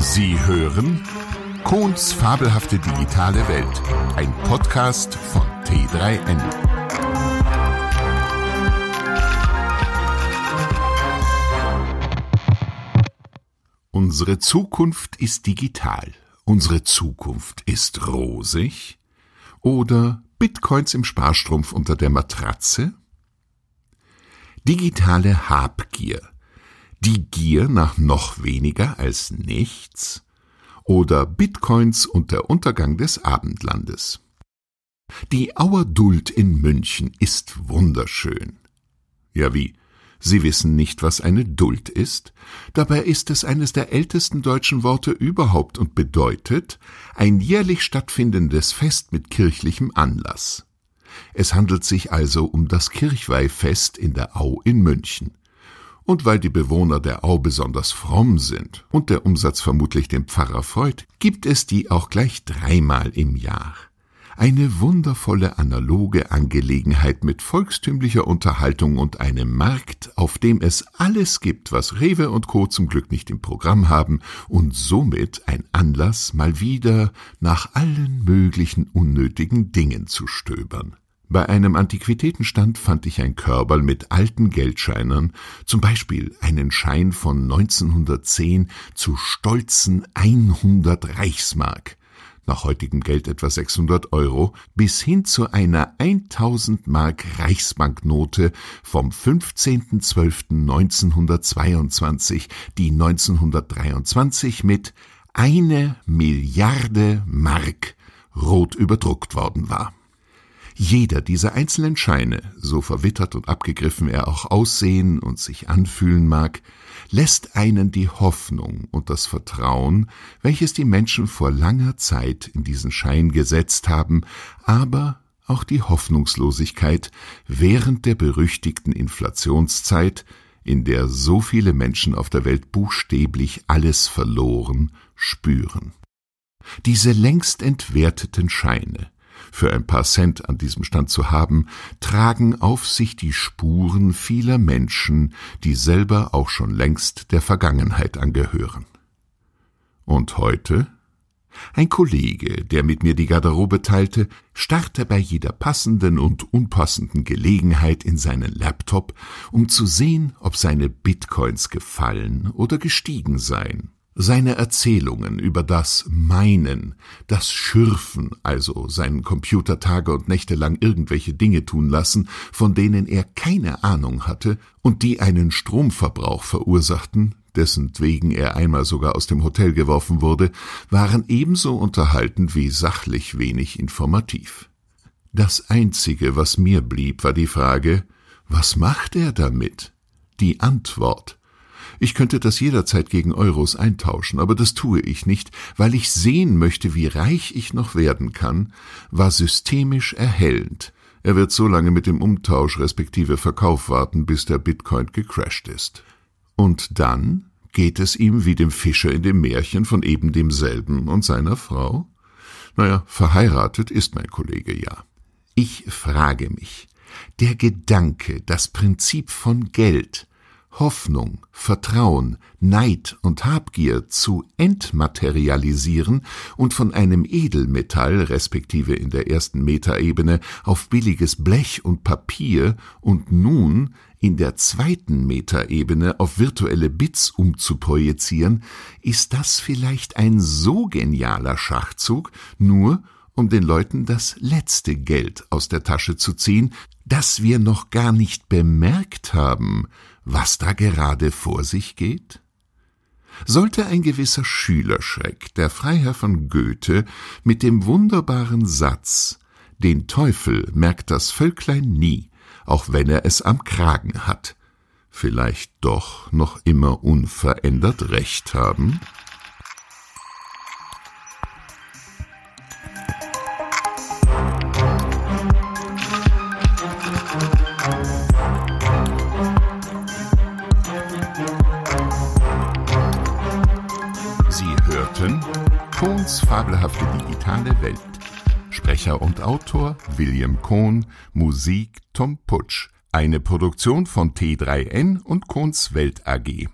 Sie hören Kohns fabelhafte digitale Welt, ein Podcast von T3N. Unsere Zukunft ist digital. Unsere Zukunft ist rosig? Oder Bitcoins im Sparstrumpf unter der Matratze? Digitale Habgier. Die Gier nach noch weniger als nichts? Oder Bitcoins und der Untergang des Abendlandes. Die Auerduld in München ist wunderschön. Ja wie, Sie wissen nicht, was eine Duld ist? Dabei ist es eines der ältesten deutschen Worte überhaupt und bedeutet ein jährlich stattfindendes Fest mit kirchlichem Anlass. Es handelt sich also um das Kirchweihfest in der Au in München. Und weil die Bewohner der Au besonders fromm sind und der Umsatz vermutlich den Pfarrer freut, gibt es die auch gleich dreimal im Jahr. Eine wundervolle analoge Angelegenheit mit volkstümlicher Unterhaltung und einem Markt, auf dem es alles gibt, was Rewe und Co. zum Glück nicht im Programm haben und somit ein Anlass, mal wieder nach allen möglichen unnötigen Dingen zu stöbern. Bei einem Antiquitätenstand fand ich ein Körperl mit alten Geldscheinern, zum Beispiel einen Schein von 1910 zu stolzen 100 Reichsmark, nach heutigem Geld etwa 600 Euro, bis hin zu einer 1000 Mark Reichsbanknote vom 15.12.1922, die 1923 mit eine Milliarde Mark rot überdruckt worden war. Jeder dieser einzelnen Scheine, so verwittert und abgegriffen er auch aussehen und sich anfühlen mag, lässt einen die Hoffnung und das Vertrauen, welches die Menschen vor langer Zeit in diesen Schein gesetzt haben, aber auch die Hoffnungslosigkeit während der berüchtigten Inflationszeit, in der so viele Menschen auf der Welt buchstäblich alles verloren, spüren. Diese längst entwerteten Scheine, für ein paar Cent an diesem Stand zu haben, tragen auf sich die Spuren vieler Menschen, die selber auch schon längst der Vergangenheit angehören. Und heute? Ein Kollege, der mit mir die Garderobe teilte, starrte bei jeder passenden und unpassenden Gelegenheit in seinen Laptop, um zu sehen, ob seine Bitcoins gefallen oder gestiegen seien. Seine Erzählungen über das Meinen, das Schürfen, also seinen Computer Tage und Nächte lang irgendwelche Dinge tun lassen, von denen er keine Ahnung hatte und die einen Stromverbrauch verursachten, dessen wegen er einmal sogar aus dem Hotel geworfen wurde, waren ebenso unterhaltend wie sachlich wenig informativ. Das Einzige, was mir blieb, war die Frage, was macht er damit? Die Antwort ich könnte das jederzeit gegen Euros eintauschen, aber das tue ich nicht, weil ich sehen möchte, wie reich ich noch werden kann, war systemisch erhellend. Er wird so lange mit dem Umtausch respektive Verkauf warten, bis der Bitcoin gecrashed ist. Und dann geht es ihm wie dem Fischer in dem Märchen von eben demselben und seiner Frau? Naja, verheiratet ist mein Kollege ja. Ich frage mich, der Gedanke, das Prinzip von Geld, Hoffnung, Vertrauen, Neid und Habgier zu entmaterialisieren und von einem Edelmetall respektive in der ersten Metaebene auf billiges Blech und Papier und nun in der zweiten Metaebene auf virtuelle Bits umzuprojizieren, ist das vielleicht ein so genialer Schachzug, nur um den Leuten das letzte Geld aus der Tasche zu ziehen, das wir noch gar nicht bemerkt haben, was da gerade vor sich geht? Sollte ein gewisser Schülerschreck, der Freiherr von Goethe, mit dem wunderbaren Satz Den Teufel merkt das Völklein nie, auch wenn er es am Kragen hat, vielleicht doch noch immer unverändert recht haben? Kohns fabelhafte digitale Welt. Sprecher und Autor William Kohn, Musik Tom Putsch. Eine Produktion von T3N und Kohns Welt AG.